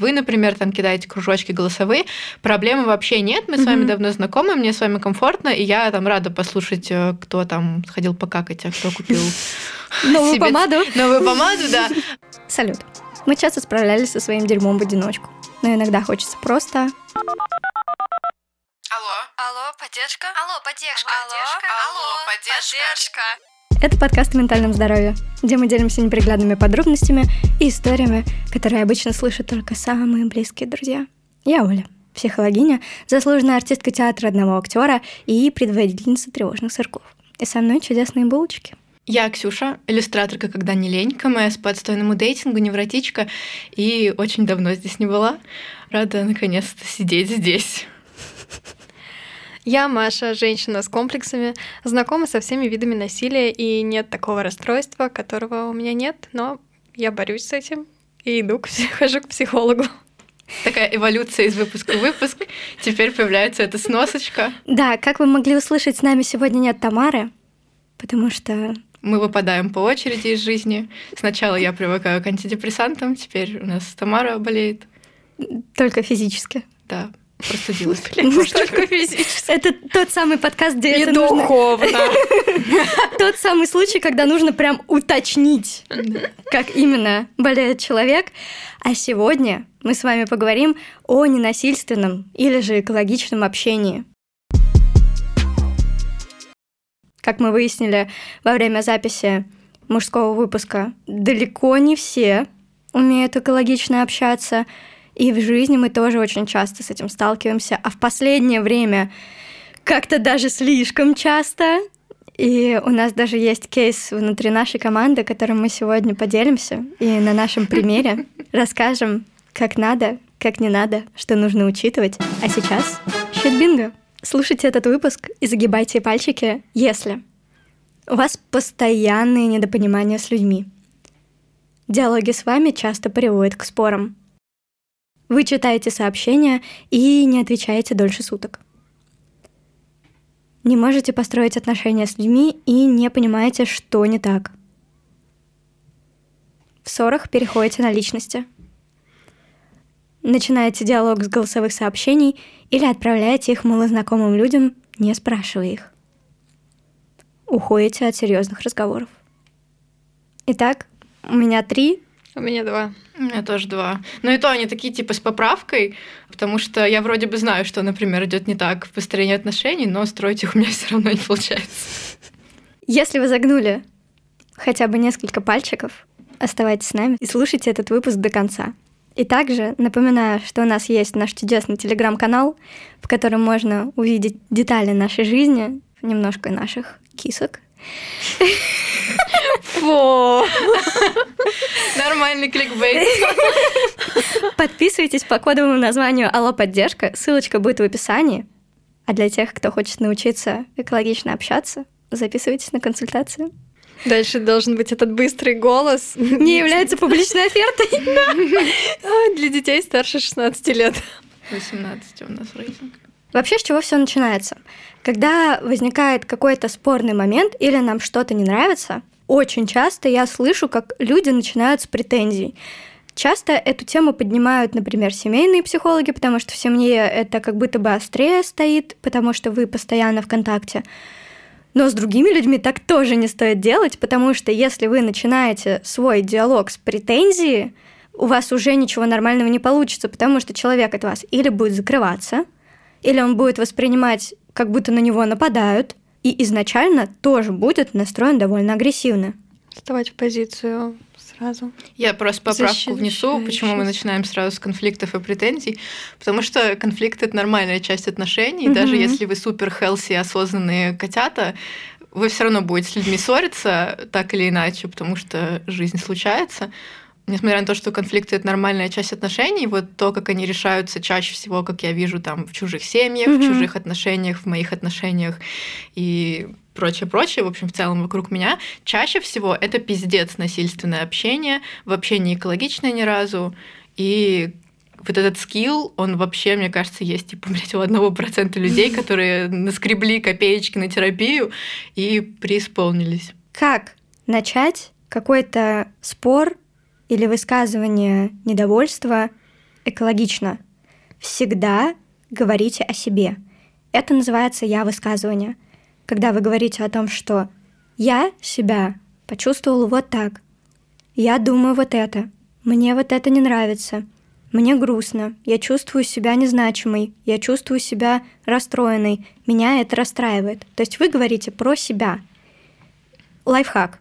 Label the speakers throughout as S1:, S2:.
S1: Вы, например, там кидаете кружочки голосовые, проблемы вообще нет, мы с вами давно знакомы, мне с вами комфортно, и я там рада послушать, э, кто там сходил покакать, а кто купил
S2: новую помаду.
S1: Новую помаду, да.
S2: Салют. Мы часто справлялись со своим дерьмом в одиночку, но иногда хочется просто
S3: Алло. Алло, поддержка. Алло, поддержка. Алло, алло, поддержка.
S2: Это подкаст о ментальном здоровье, где мы делимся неприглядными подробностями и историями, которые обычно слышат только самые близкие друзья. Я Оля, психологиня, заслуженная артистка театра одного актера и предводительница тревожных сырков. И со мной чудесные булочки.
S1: Я Ксюша, иллюстраторка «Когда не лень», КМС по отстойному дейтингу, невротичка, и очень давно здесь не была. Рада наконец-то сидеть здесь.
S4: Я Маша, женщина с комплексами, знакома со всеми видами насилия, и нет такого расстройства, которого у меня нет, но я борюсь с этим и иду, к, хожу к психологу.
S1: Такая эволюция из выпуска в выпуск. Теперь появляется эта сносочка.
S2: Да, как вы могли услышать, с нами сегодня нет Тамары, потому что
S1: мы выпадаем по очереди из жизни. Сначала я привыкаю к антидепрессантам, теперь у нас Тамара болеет.
S2: Только физически.
S1: Да. Простудилась.
S2: Только физически. Это тот самый подкаст, где это
S4: духовно.
S2: Тот самый случай, когда нужно прям уточнить, как именно болеет человек. А сегодня мы с вами поговорим о ненасильственном или же экологичном общении. Как мы выяснили во время записи мужского выпуска, далеко не все умеют экологично общаться – и в жизни мы тоже очень часто с этим сталкиваемся, а в последнее время как-то даже слишком часто. И у нас даже есть кейс внутри нашей команды, которым мы сегодня поделимся и на нашем примере расскажем, как надо, как не надо, что нужно учитывать. А сейчас щит Слушайте этот выпуск и загибайте пальчики, если у вас постоянные недопонимания с людьми. Диалоги с вами часто приводят к спорам. Вы читаете сообщения и не отвечаете дольше суток. Не можете построить отношения с людьми и не понимаете, что не так. В ссорах переходите на личности. Начинаете диалог с голосовых сообщений или отправляете их малознакомым людям, не спрашивая их. Уходите от серьезных разговоров. Итак, у меня три
S4: у меня два.
S1: У меня тоже два. Но и то они такие типа с поправкой, потому что я вроде бы знаю, что, например, идет не так в построении отношений, но строить их у меня все равно не получается.
S2: Если вы загнули хотя бы несколько пальчиков, оставайтесь с нами и слушайте этот выпуск до конца. И также напоминаю, что у нас есть наш чудесный телеграм-канал, в котором можно увидеть детали нашей жизни, немножко наших кисок,
S1: Фу. Нормальный кликбейт.
S2: Подписывайтесь по кодовому названию «Алло, поддержка». Ссылочка будет в описании. А для тех, кто хочет научиться экологично общаться, записывайтесь на консультацию.
S4: Дальше должен быть этот быстрый голос.
S2: Не является публичной офертой.
S4: Для детей старше 16 лет.
S1: 18 у нас рейтинг.
S2: Вообще, с чего все начинается? Когда возникает какой-то спорный момент или нам что-то не нравится, очень часто я слышу, как люди начинают с претензий. Часто эту тему поднимают, например, семейные психологи, потому что в семье это как будто бы острее стоит, потому что вы постоянно в контакте. Но с другими людьми так тоже не стоит делать, потому что если вы начинаете свой диалог с претензии, у вас уже ничего нормального не получится, потому что человек от вас или будет закрываться, или он будет воспринимать, как будто на него нападают, и изначально тоже будет настроен довольно агрессивно.
S4: Вставать в позицию сразу.
S1: Я просто поправку внесу, почему мы начинаем сразу с конфликтов и претензий. Потому что конфликт это нормальная часть отношений. Угу. Даже если вы супер хелси осознанные котята, вы все равно будете с людьми ссориться так или иначе, потому что жизнь случается несмотря на то, что конфликты это нормальная часть отношений, вот то, как они решаются чаще всего, как я вижу там в чужих семьях, mm-hmm. в чужих отношениях, в моих отношениях и прочее, прочее, в общем, в целом вокруг меня, чаще всего это пиздец насильственное общение, вообще не экологичное ни разу, и вот этот скилл, он вообще, мне кажется, есть, типа, блядь, у одного процента людей, которые наскребли копеечки на терапию и преисполнились.
S2: Как начать какой-то спор или высказывание недовольства экологично. Всегда говорите о себе. Это называется «я-высказывание». Когда вы говорите о том, что «я себя почувствовал вот так», «я думаю вот это», «мне вот это не нравится», «мне грустно», «я чувствую себя незначимой», «я чувствую себя расстроенной», «меня это расстраивает». То есть вы говорите про себя. Лайфхак.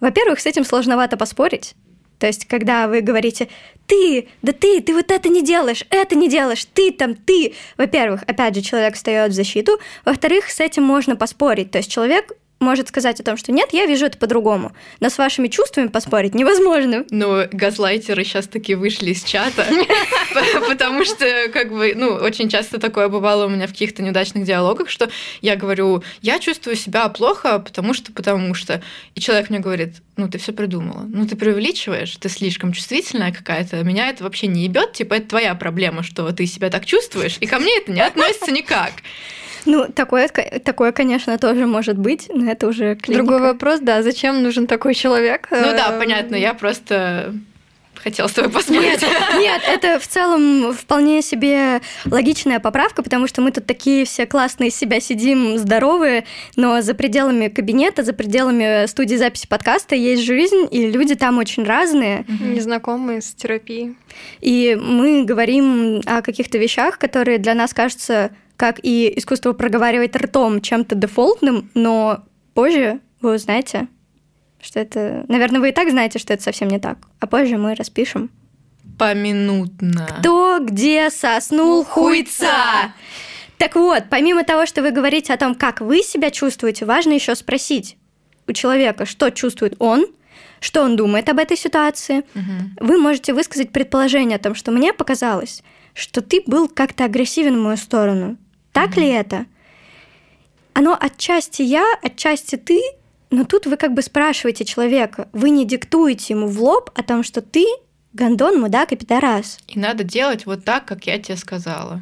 S2: Во-первых, с этим сложновато поспорить, то есть, когда вы говорите, ты, да ты, ты вот это не делаешь, это не делаешь, ты там, ты. Во-первых, опять же, человек встает в защиту. Во-вторых, с этим можно поспорить. То есть человек может сказать о том, что нет, я вижу это по-другому. Но с вашими чувствами поспорить невозможно.
S1: Но газлайтеры сейчас таки вышли из чата, потому что, как бы, ну, очень часто такое бывало у меня в каких-то неудачных диалогах, что я говорю, я чувствую себя плохо, потому что, потому что. И человек мне говорит, ну, ты все придумала. Ну, ты преувеличиваешь, ты слишком чувствительная какая-то. Меня это вообще не ебет, типа, это твоя проблема, что ты себя так чувствуешь, и ко мне это не относится никак.
S2: Ну, такое, такое, конечно, тоже может быть, но это уже клиника.
S4: Другой вопрос, да, зачем нужен такой человек?
S1: Ну да, эм, понятно, я просто хотела с тобой посмотреть.
S2: Нет, нет, это в целом вполне себе логичная поправка, потому что мы тут такие все классные себя сидим, здоровые, но за пределами кабинета, за пределами студии записи подкаста есть жизнь, и люди там очень разные.
S4: Незнакомые с терапией.
S2: И мы говорим о каких-то вещах, которые для нас кажутся как и искусство проговаривать ртом чем-то дефолтным, но позже вы узнаете, что это... Наверное, вы и так знаете, что это совсем не так. А позже мы распишем.
S1: Поминутно.
S2: Кто где соснул хуйца? Так вот, помимо того, что вы говорите о том, как вы себя чувствуете, важно еще спросить у человека, что чувствует он, что он думает об этой ситуации. Угу. Вы можете высказать предположение о том, что мне показалось, что ты был как-то агрессивен в мою сторону. Так mm-hmm. ли это? Оно отчасти я, отчасти ты, но тут вы как бы спрашиваете человека, вы не диктуете ему в лоб о том, что ты гандон, мудак и пидорас.
S1: И надо делать вот так, как я тебе сказала.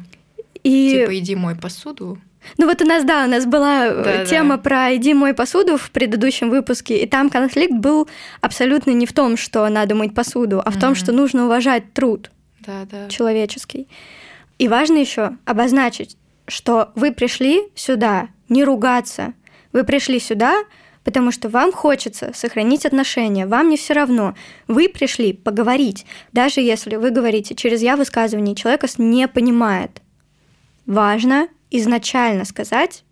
S1: И... Типа, иди мой посуду.
S2: Ну вот у нас, да, у нас была э, да, тема да. про «иди мой посуду» в предыдущем выпуске, и там конфликт был абсолютно не в том, что надо мыть посуду, а в mm-hmm. том, что нужно уважать труд
S1: да, да.
S2: человеческий. И важно еще обозначить, что вы пришли сюда не ругаться, вы пришли сюда, потому что вам хочется сохранить отношения, вам не все равно. Вы пришли поговорить, даже если вы говорите через я высказывание, человек не понимает. Важно изначально сказать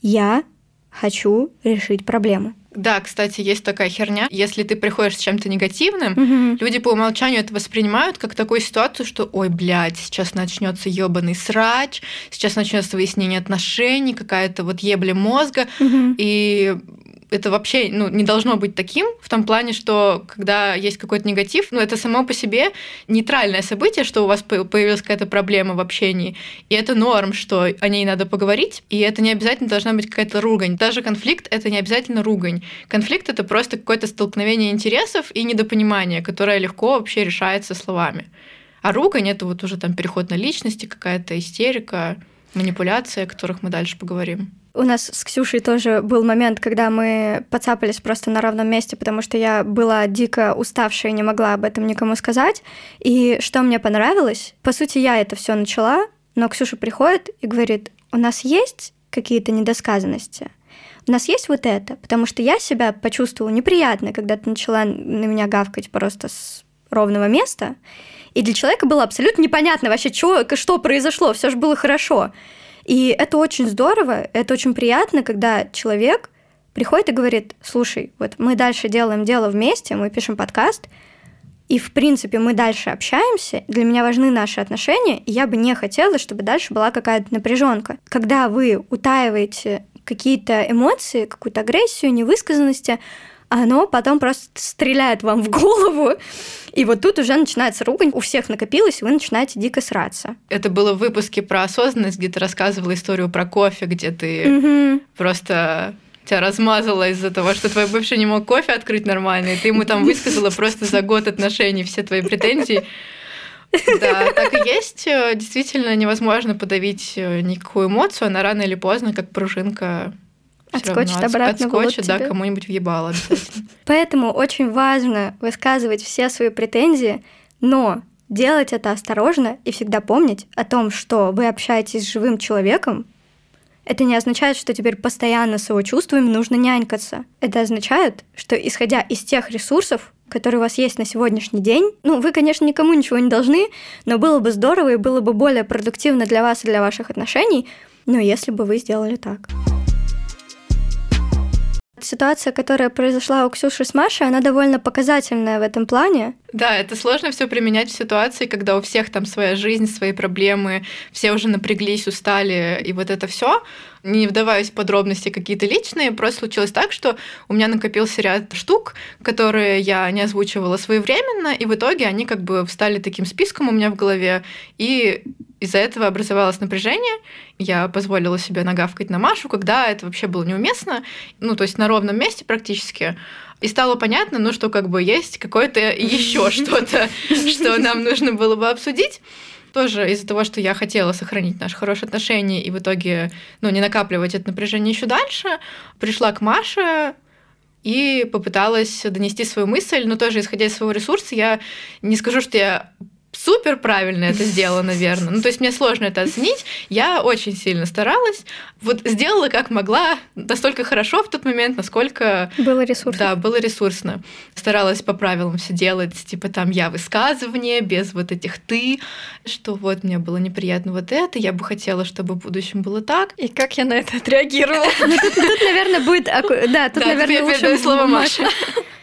S2: «я хочу решить проблему».
S1: Да, кстати, есть такая херня. Если ты приходишь с чем-то негативным, угу. люди по умолчанию это воспринимают как такую ситуацию, что ой, блядь, сейчас начнется ебаный срач, сейчас начнется выяснение отношений, какая-то вот ебля мозга. Угу. И это вообще ну, не должно быть таким, в том плане, что когда есть какой-то негатив, ну, это само по себе нейтральное событие, что у вас появилась какая-то проблема в общении, и это норм, что о ней надо поговорить, и это не обязательно должна быть какая-то ругань. Даже конфликт — это не обязательно ругань. Конфликт — это просто какое-то столкновение интересов и недопонимание, которое легко вообще решается словами. А ругань — это вот уже там переход на личности, какая-то истерика, манипуляция, о которых мы дальше поговорим.
S2: У нас с Ксюшей тоже был момент, когда мы подцапались просто на ровном месте, потому что я была дико уставшая и не могла об этом никому сказать. И что мне понравилось, по сути, я это все начала, но Ксюша приходит и говорит, у нас есть какие-то недосказанности, у нас есть вот это, потому что я себя почувствовала неприятно, когда ты начала на меня гавкать просто с ровного места, и для человека было абсолютно непонятно вообще, что, что произошло, все же было хорошо. И это очень здорово, это очень приятно, когда человек приходит и говорит, слушай, вот мы дальше делаем дело вместе, мы пишем подкаст, и, в принципе, мы дальше общаемся, для меня важны наши отношения, и я бы не хотела, чтобы дальше была какая-то напряженка. Когда вы утаиваете какие-то эмоции, какую-то агрессию, невысказанности, оно потом просто стреляет вам в голову, и вот тут уже начинается ругань, у всех накопилось, и вы начинаете дико сраться.
S1: Это было в выпуске про осознанность, где ты рассказывала историю про кофе, где ты угу. просто тебя размазала из-за того, что твой бывший не мог кофе открыть нормально, и ты ему там высказала просто за год отношений все твои претензии. Да, так и есть. Действительно невозможно подавить никакую эмоцию, она рано или поздно, как пружинка,
S2: Отскочит обратно
S1: Отскочит, да, кому-нибудь въебало обязательно.
S2: Поэтому очень важно высказывать все свои претензии, но делать это осторожно и всегда помнить о том, что вы общаетесь с живым человеком, это не означает, что теперь постоянно с его чувствами нужно нянькаться. Это означает, что исходя из тех ресурсов, которые у вас есть на сегодняшний день, ну, вы, конечно, никому ничего не должны, но было бы здорово и было бы более продуктивно для вас и для ваших отношений, ну, если бы вы сделали так. Ситуация, которая произошла у Ксюши с Машей, она довольно показательная в этом плане.
S1: Да, это сложно все применять в ситуации, когда у всех там своя жизнь, свои проблемы, все уже напряглись, устали, и вот это все. Не вдаваясь в подробности какие-то личные, просто случилось так, что у меня накопился ряд штук, которые я не озвучивала своевременно, и в итоге они как бы встали таким списком у меня в голове, и из-за этого образовалось напряжение. Я позволила себе нагавкать на Машу, когда это вообще было неуместно, ну, то есть на ровном месте практически. И стало понятно, ну, что как бы есть какое-то еще что-то, что нам нужно было бы обсудить тоже из-за того, что я хотела сохранить наши хорошие отношения и в итоге ну, не накапливать это напряжение еще дальше, пришла к Маше и попыталась донести свою мысль, но тоже исходя из своего ресурса, я не скажу, что я супер правильно это сделала, наверное. Ну, то есть мне сложно это оценить. Я очень сильно старалась. Вот сделала как могла, настолько хорошо в тот момент, насколько...
S2: Было ресурсно.
S1: Да, было ресурсно. Старалась по правилам все делать, типа там я высказывание, без вот этих ты, что вот мне было неприятно вот это, я бы хотела, чтобы в будущем было так.
S4: И как я на это отреагировала?
S2: Ну, тут, наверное, будет... Да, тут, наверное, лучше...
S1: слово Маша.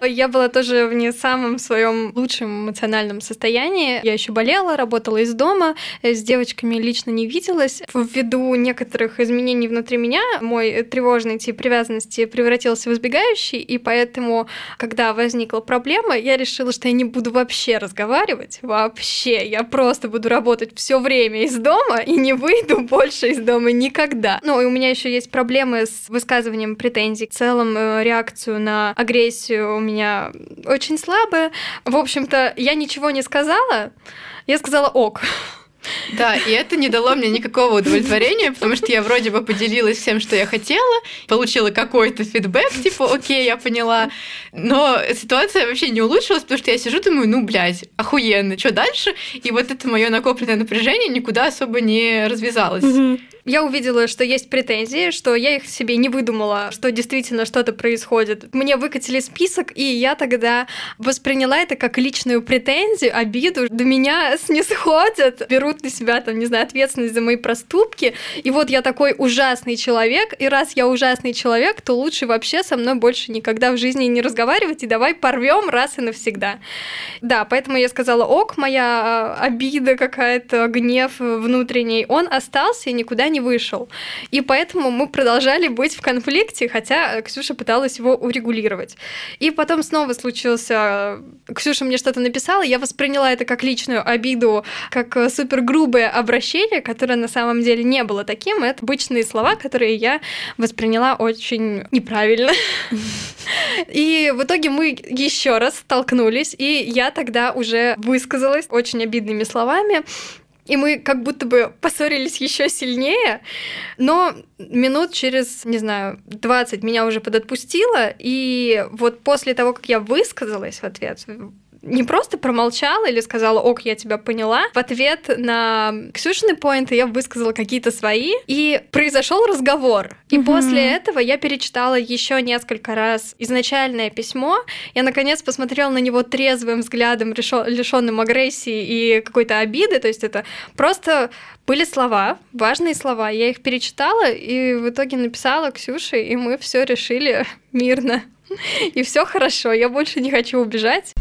S4: Я была тоже в не самом своем лучшем эмоциональном состоянии. Я еще болела, работала из дома, э, с девочками лично не виделась. Ввиду некоторых изменений внутри меня, мой тревожный тип привязанности превратился в избегающий, и поэтому, когда возникла проблема, я решила, что я не буду вообще разговаривать, вообще. Я просто буду работать все время из дома и не выйду больше из дома никогда. Ну, и у меня еще есть проблемы с высказыванием претензий, в целом э, реакцию на агрессию у меня очень слабая. В общем-то, я ничего не сказала. Я сказала ок.
S1: Да, и это не дало мне никакого удовлетворения, потому что я вроде бы поделилась всем, что я хотела, получила какой-то фидбэк, типа, окей, я поняла, но ситуация вообще не улучшилась, потому что я сижу, думаю, ну, блядь, охуенно, что дальше? И вот это мое накопленное напряжение никуда особо не развязалось.
S4: Я увидела, что есть претензии, что я их себе не выдумала, что действительно что-то происходит. Мне выкатили список, и я тогда восприняла это как личную претензию, обиду. До меня снисходят, берут на себя, там, не знаю, ответственность за мои проступки. И вот я такой ужасный человек, и раз я ужасный человек, то лучше вообще со мной больше никогда в жизни не разговаривать, и давай порвем раз и навсегда. Да, поэтому я сказала, ок, моя а, обида какая-то, гнев внутренний, он остался и никуда не не вышел. И поэтому мы продолжали быть в конфликте, хотя Ксюша пыталась его урегулировать. И потом снова случился... Ксюша мне что-то написала, я восприняла это как личную обиду, как супер грубое обращение, которое на самом деле не было таким. Это обычные слова, которые я восприняла очень неправильно. И в итоге мы еще раз столкнулись, и я тогда уже высказалась очень обидными словами. И мы как будто бы поссорились еще сильнее, но минут через, не знаю, 20 меня уже подотпустило, и вот после того, как я высказалась в ответ, не просто промолчала или сказала, ок, я тебя поняла. В ответ на Ксюшины поинты я высказала какие-то свои, и произошел разговор. И mm-hmm. после этого я перечитала еще несколько раз изначальное письмо. Я наконец посмотрела на него трезвым взглядом, лишенным агрессии и какой-то обиды. То есть это просто были слова, важные слова. Я их перечитала и в итоге написала Ксюше, и мы все решили мирно. И все хорошо, я больше не хочу убежать.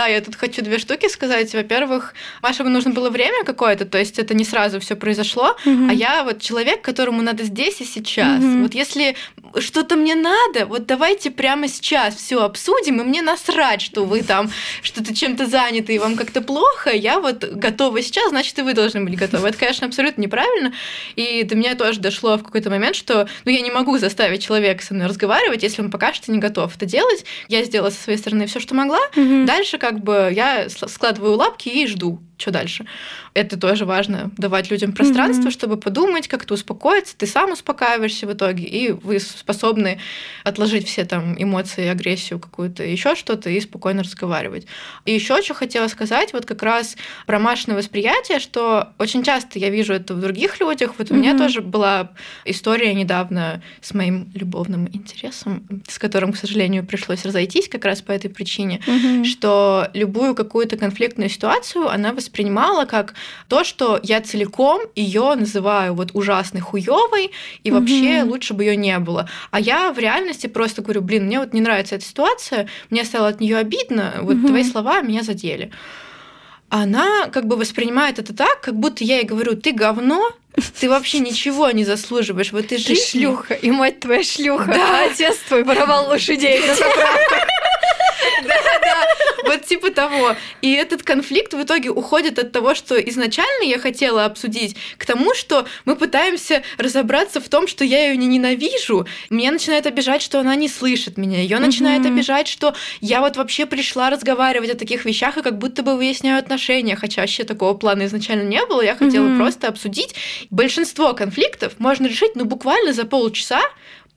S1: Да, я тут хочу две штуки сказать. Во-первых, Машему нужно было время какое-то, то есть это не сразу все произошло, mm-hmm. а я вот человек, которому надо здесь и сейчас. Mm-hmm. Вот если что-то мне надо, вот давайте прямо сейчас все обсудим, и мне насрать, что вы там что-то чем-то заняты и вам как-то плохо, я вот готова сейчас, значит, и вы должны быть готовы. Это, конечно, абсолютно неправильно, и до меня тоже дошло в какой-то момент, что ну, я не могу заставить человека со мной разговаривать, если он пока что не готов это делать. Я сделала со своей стороны все, что могла. Mm-hmm. Дальше как бы я складываю лапки и жду. Что дальше? Это тоже важно, давать людям пространство, mm-hmm. чтобы подумать, как-то успокоиться, ты сам успокаиваешься в итоге, и вы способны отложить все там эмоции, агрессию какую-то, еще что-то, и спокойно разговаривать. И еще что хотела сказать, вот как раз про Машино восприятие, что очень часто я вижу это в других людях. Вот mm-hmm. у меня тоже была история недавно с моим любовным интересом, с которым, к сожалению, пришлось разойтись как раз по этой причине, mm-hmm. что любую какую-то конфликтную ситуацию она воспринимала как то, что я целиком ее называю вот ужасной хуевой, и вообще mm-hmm. лучше бы ее не было. А я в реальности просто говорю, блин, мне вот не нравится эта ситуация, мне стало от нее обидно, вот mm-hmm. твои слова меня задели. Она как бы воспринимает это так, как будто я ей говорю, ты говно, ты вообще ничего не заслуживаешь в этой жизни. Ты
S4: шлюха, и мать твоя шлюха, да. а отец твой воровал лошадей на заправках.
S1: Да, да, вот типа того. И этот конфликт в итоге уходит от того, что изначально я хотела обсудить, к тому, что мы пытаемся разобраться в том, что я ее не ненавижу. Меня начинает обижать, что она не слышит меня. Ее начинает обижать, что я вот вообще пришла разговаривать о таких вещах и как будто бы выясняю отношения, хотя вообще такого плана изначально не было. Я хотела просто обсудить. Большинство конфликтов можно решить, ну, буквально за полчаса,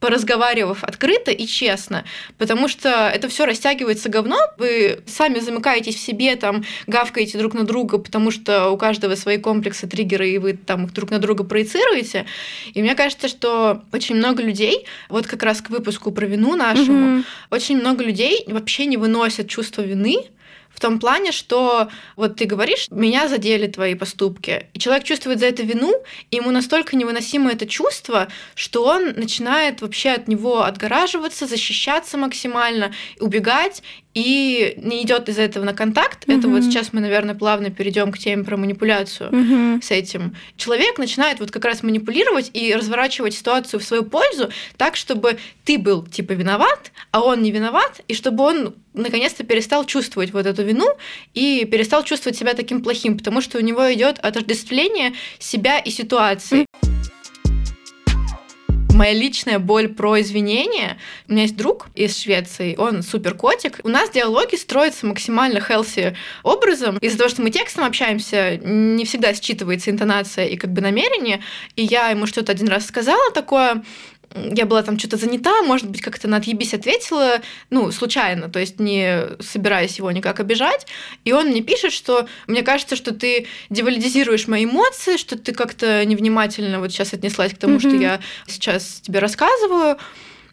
S1: поразговаривав открыто и честно, потому что это все растягивается говно, вы сами замыкаетесь в себе, там, гавкаете друг на друга, потому что у каждого свои комплексы, триггеры, и вы там их друг на друга проецируете. И мне кажется, что очень много людей, вот как раз к выпуску про вину нашему, угу. очень много людей вообще не выносят чувство вины, в том плане, что вот ты говоришь, меня задели твои поступки, и человек чувствует за это вину, и ему настолько невыносимо это чувство, что он начинает вообще от него отгораживаться, защищаться максимально, убегать, и не идет из-за этого на контакт. Mm-hmm. Это вот сейчас мы, наверное, плавно перейдем к теме про манипуляцию mm-hmm. с этим. Человек начинает вот как раз манипулировать и разворачивать ситуацию в свою пользу так, чтобы ты был типа виноват, а он не виноват, и чтобы он наконец-то перестал чувствовать вот эту вину и перестал чувствовать себя таким плохим, потому что у него идет отождествление себя и ситуации. Mm-hmm моя личная боль про извинения. У меня есть друг из Швеции, он супер котик. У нас диалоги строятся максимально healthy образом. Из-за того, что мы текстом общаемся, не всегда считывается интонация и как бы намерение. И я ему что-то один раз сказала такое, я была там что-то занята, может быть, как-то на отъебись ответила, ну, случайно, то есть не собираясь его никак обижать. И он мне пишет, что мне кажется, что ты девалидизируешь мои эмоции, что ты как-то невнимательно вот сейчас отнеслась к тому, mm-hmm. что я сейчас тебе рассказываю.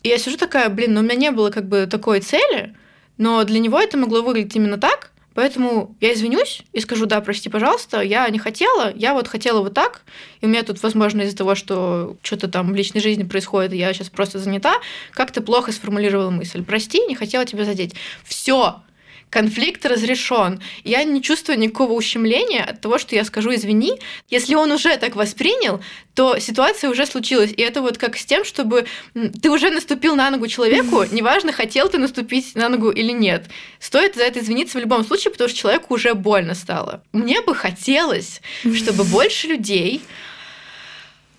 S1: И я сижу такая, блин, ну у меня не было как бы такой цели, но для него это могло выглядеть именно так, Поэтому я извинюсь и скажу, да, прости, пожалуйста, я не хотела, я вот хотела вот так, и у меня тут, возможно, из-за того, что что-то там в личной жизни происходит, я сейчас просто занята, как-то плохо сформулировала мысль. Прости, не хотела тебя задеть. Все, конфликт разрешен. Я не чувствую никакого ущемления от того, что я скажу извини. Если он уже так воспринял, то ситуация уже случилась. И это вот как с тем, чтобы ты уже наступил на ногу человеку, неважно, хотел ты наступить на ногу или нет. Стоит за это извиниться в любом случае, потому что человеку уже больно стало. Мне бы хотелось, чтобы больше людей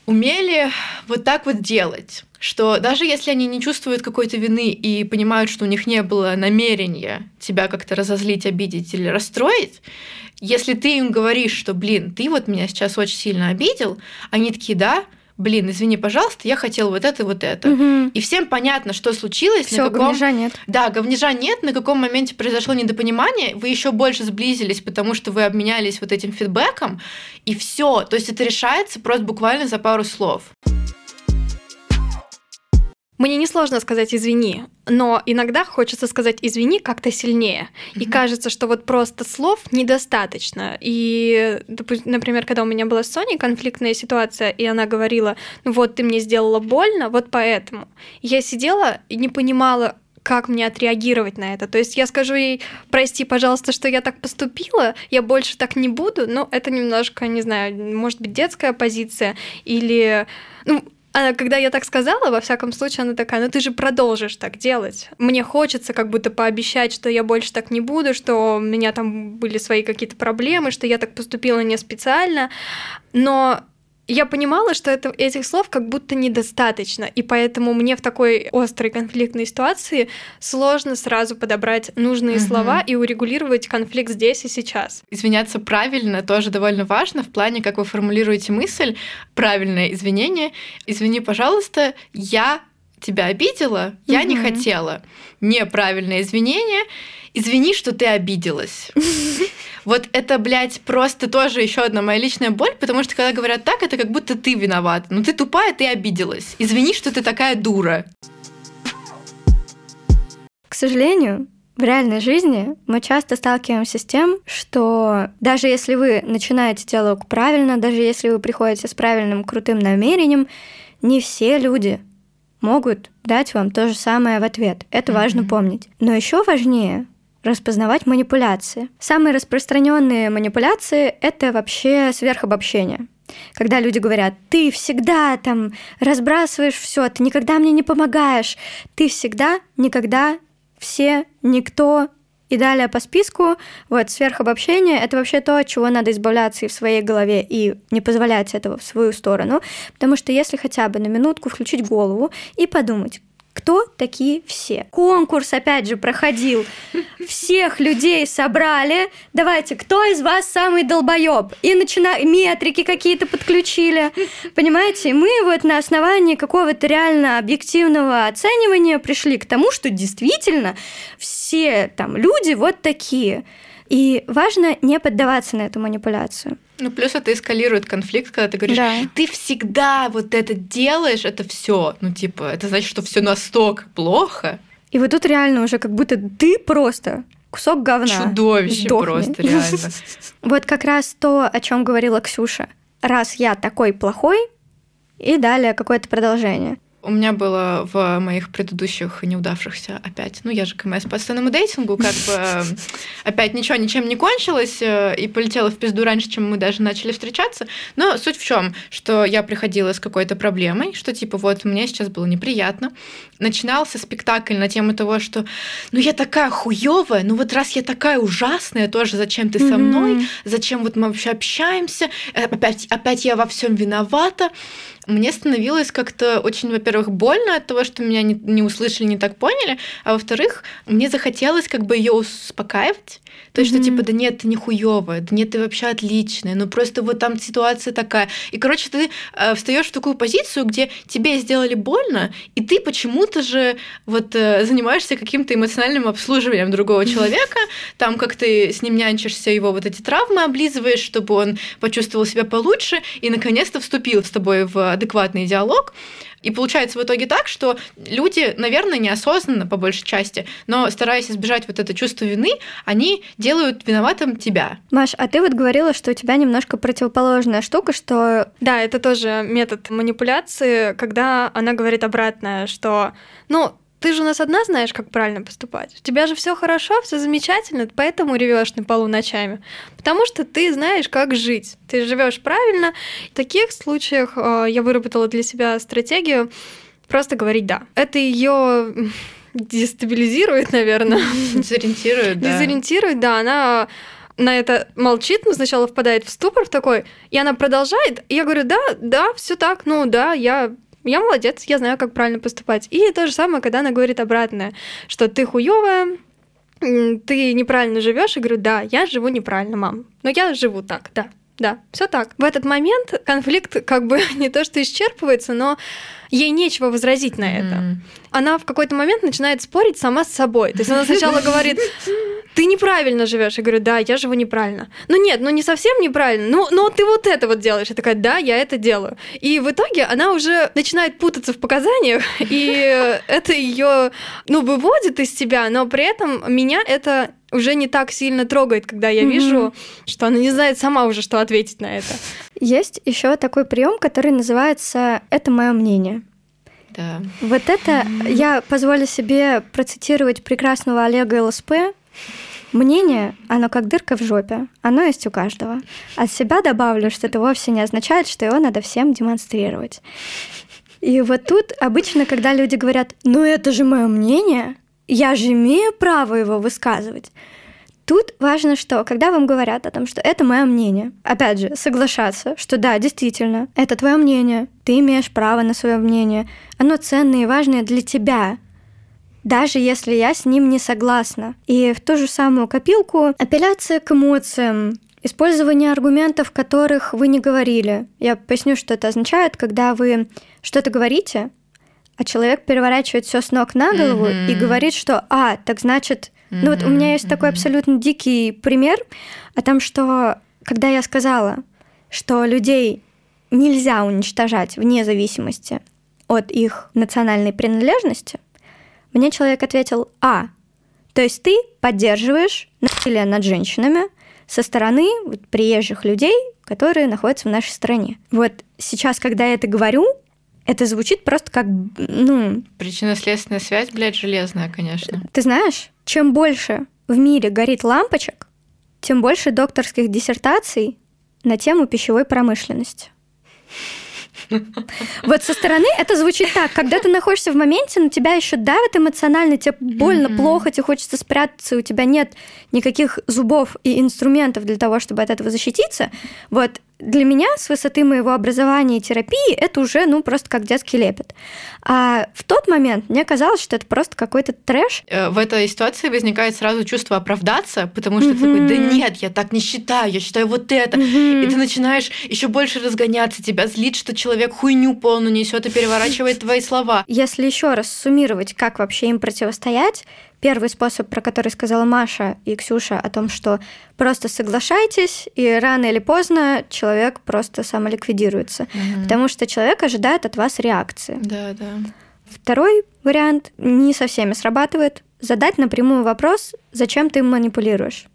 S1: умели вот так вот делать что даже если они не чувствуют какой-то вины и понимают, что у них не было намерения тебя как-то разозлить, обидеть или расстроить, если ты им говоришь, что, блин, ты вот меня сейчас очень сильно обидел, они такие, да, блин, извини, пожалуйста, я хотел вот это, вот это. Угу. И всем понятно, что случилось.
S2: Все, каком... говнежа нет.
S1: Да, говнежа нет, на каком моменте произошло недопонимание, вы еще больше сблизились, потому что вы обменялись вот этим фидбэком, и все. То есть это решается просто буквально за пару слов.
S4: Мне несложно сказать «извини», но иногда хочется сказать «извини» как-то сильнее. Mm-hmm. И кажется, что вот просто слов недостаточно. И, например, когда у меня была с Соней конфликтная ситуация, и она говорила, ну вот ты мне сделала больно, вот поэтому. Я сидела и не понимала, как мне отреагировать на это. То есть я скажу ей, прости, пожалуйста, что я так поступила, я больше так не буду, но это немножко, не знаю, может быть, детская позиция или... Ну, а когда я так сказала, во всяком случае, она такая, ну ты же продолжишь так делать. Мне хочется как будто пообещать, что я больше так не буду, что у меня там были свои какие-то проблемы, что я так поступила не специально. Но я понимала, что это, этих слов как будто недостаточно, и поэтому мне в такой острой конфликтной ситуации сложно сразу подобрать нужные угу. слова и урегулировать конфликт здесь и сейчас.
S1: Извиняться правильно тоже довольно важно в плане, как вы формулируете мысль, правильное извинение. Извини, пожалуйста, я тебя обидела, я угу. не хотела. Неправильное извинение. Извини, что ты обиделась. Вот это, блядь, просто тоже еще одна моя личная боль, потому что когда говорят так, это как будто ты виноват. Ну ты тупая, ты обиделась. Извини, что ты такая дура.
S2: К сожалению, в реальной жизни мы часто сталкиваемся с тем, что даже если вы начинаете диалог правильно, даже если вы приходите с правильным крутым намерением, не все люди могут дать вам то же самое в ответ. Это mm-hmm. важно помнить. Но еще важнее распознавать манипуляции. Самые распространенные манипуляции — это вообще сверхобобщение. Когда люди говорят, ты всегда там разбрасываешь все, ты никогда мне не помогаешь, ты всегда, никогда, все, никто, и далее по списку, вот, сверхобобщение — это вообще то, от чего надо избавляться и в своей голове, и не позволять этого в свою сторону, потому что если хотя бы на минутку включить голову и подумать, кто такие все? Конкурс, опять же, проходил. Всех людей собрали. Давайте, кто из вас самый долбоеб? И начина... метрики какие-то подключили. Понимаете? Мы вот на основании какого-то реально объективного оценивания пришли к тому, что действительно все там люди вот такие. И важно не поддаваться на эту манипуляцию.
S1: Ну, плюс это эскалирует конфликт, когда ты говоришь, да. ты всегда вот это делаешь, это все. Ну, типа, это значит, что все настолько плохо.
S2: И вот тут реально уже как будто ты просто кусок говна.
S1: Чудовище Сдохни. просто, реально.
S2: Вот как раз то, о чем говорила Ксюша. Раз я такой плохой, и далее какое-то продолжение.
S1: У меня было в моих предыдущих неудавшихся опять, ну я же КМС по сценному дейтингу, как бы э, опять ничего ничем не кончилось э, и полетела в пизду раньше, чем мы даже начали встречаться. Но суть в чем, что я приходила с какой-то проблемой, что типа вот мне сейчас было неприятно. Начинался спектакль на тему того, что ну я такая хуевая, ну вот раз я такая ужасная, тоже зачем ты со мной, зачем вот мы вообще общаемся, э, опять, опять я во всем виновата мне становилось как-то очень, во-первых, больно от того, что меня не, не услышали, не так поняли, а во-вторых, мне захотелось как бы ее успокаивать. То mm-hmm. что типа, да нет, ты не хуёвая, да нет, ты вообще отличная, ну просто вот там ситуация такая. И, короче, ты э, встаешь в такую позицию, где тебе сделали больно, и ты почему-то же вот э, занимаешься каким-то эмоциональным обслуживанием другого человека, там как ты с ним нянчишься, его вот эти травмы облизываешь, чтобы он почувствовал себя получше и наконец-то вступил с тобой в адекватный диалог. И получается в итоге так, что люди, наверное, неосознанно по большей части, но стараясь избежать вот это чувство вины, они делают виноватым тебя.
S2: Маш, а ты вот говорила, что у тебя немножко противоположная штука, что...
S4: Да, это тоже метод манипуляции, когда она говорит обратное, что, ну, ты же у нас одна знаешь, как правильно поступать. У тебя же все хорошо, все замечательно, поэтому ревешь на полу ночами. Потому что ты знаешь, как жить. Ты живешь правильно. В таких случаях э, я выработала для себя стратегию просто говорить да. Это ее дестабилизирует, наверное.
S1: Дезориентирует, да.
S4: Дезориентирует, да. Она на это молчит, но сначала впадает в ступор в такой, и она продолжает. И я говорю, да, да, все так, ну да, я я молодец, я знаю, как правильно поступать. И то же самое, когда она говорит обратное, что ты хуевая, ты неправильно живешь, и говорю, да, я живу неправильно, мам. Но я живу так, да, да, все так. В этот момент конфликт как бы не то что исчерпывается, но ей нечего возразить на это. Mm. Она в какой-то момент начинает спорить сама с собой. То есть она сначала говорит, ты неправильно живешь. Я говорю, да, я живу неправильно. Ну нет, ну не совсем неправильно, ну, но ты вот это вот делаешь. Я такая, да, я это делаю. И в итоге она уже начинает путаться в показаниях, и это ее, ну, выводит из себя, но при этом меня это уже не так сильно трогает, когда я вижу, что она не знает сама уже, что ответить на это.
S2: Есть еще такой прием, который называется «это мое мнение».
S1: Да.
S2: Вот это я позволю себе процитировать прекрасного Олега ЛСП. Мнение, оно как дырка в жопе, оно есть у каждого. От себя добавлю, что это вовсе не означает, что его надо всем демонстрировать. И вот тут обычно, когда люди говорят, ну это же мое мнение, я же имею право его высказывать, Тут важно, что когда вам говорят о том, что это мое мнение, опять же, соглашаться, что да, действительно, это твое мнение, ты имеешь право на свое мнение, оно ценное и важное для тебя, даже если я с ним не согласна. И в ту же самую копилку апелляция к эмоциям, Использование аргументов, которых вы не говорили. Я поясню, что это означает, когда вы что-то говорите, а человек переворачивает все с ног на голову mm-hmm. и говорит, что а, так значит ну вот у меня есть такой абсолютно дикий пример о том, что когда я сказала, что людей нельзя уничтожать вне зависимости от их национальной принадлежности, мне человек ответил «А». То есть ты поддерживаешь насилие над женщинами со стороны вот, приезжих людей, которые находятся в нашей стране. Вот сейчас, когда я это говорю, это звучит просто как, ну...
S1: Причинно-следственная связь, блядь, железная, конечно.
S2: Ты знаешь, чем больше в мире горит лампочек, тем больше докторских диссертаций на тему пищевой промышленности. Вот со стороны это звучит так, когда ты находишься в моменте, на тебя еще давит эмоционально, тебе больно, mm-hmm. плохо, тебе хочется спрятаться, у тебя нет никаких зубов и инструментов для того, чтобы от этого защититься. Вот для меня с высоты моего образования и терапии это уже, ну, просто как детский лепет. А в тот момент мне казалось, что это просто какой-то трэш.
S1: Э, в этой ситуации возникает сразу чувство оправдаться, потому что mm-hmm. ты такой, да нет, я так не считаю, я считаю вот это. Mm-hmm. И ты начинаешь еще больше разгоняться, тебя злит, что человек хуйню полную несет и переворачивает твои слова.
S2: Если еще раз суммировать, как вообще им противостоять, первый способ, про который сказала Маша и Ксюша, о том, что просто соглашайтесь, и рано или поздно человек просто самоликвидируется. Угу. Потому что человек ожидает от вас реакции.
S1: Да, да.
S2: Второй вариант не со всеми срабатывает. Задать напрямую вопрос, зачем ты манипулируешь.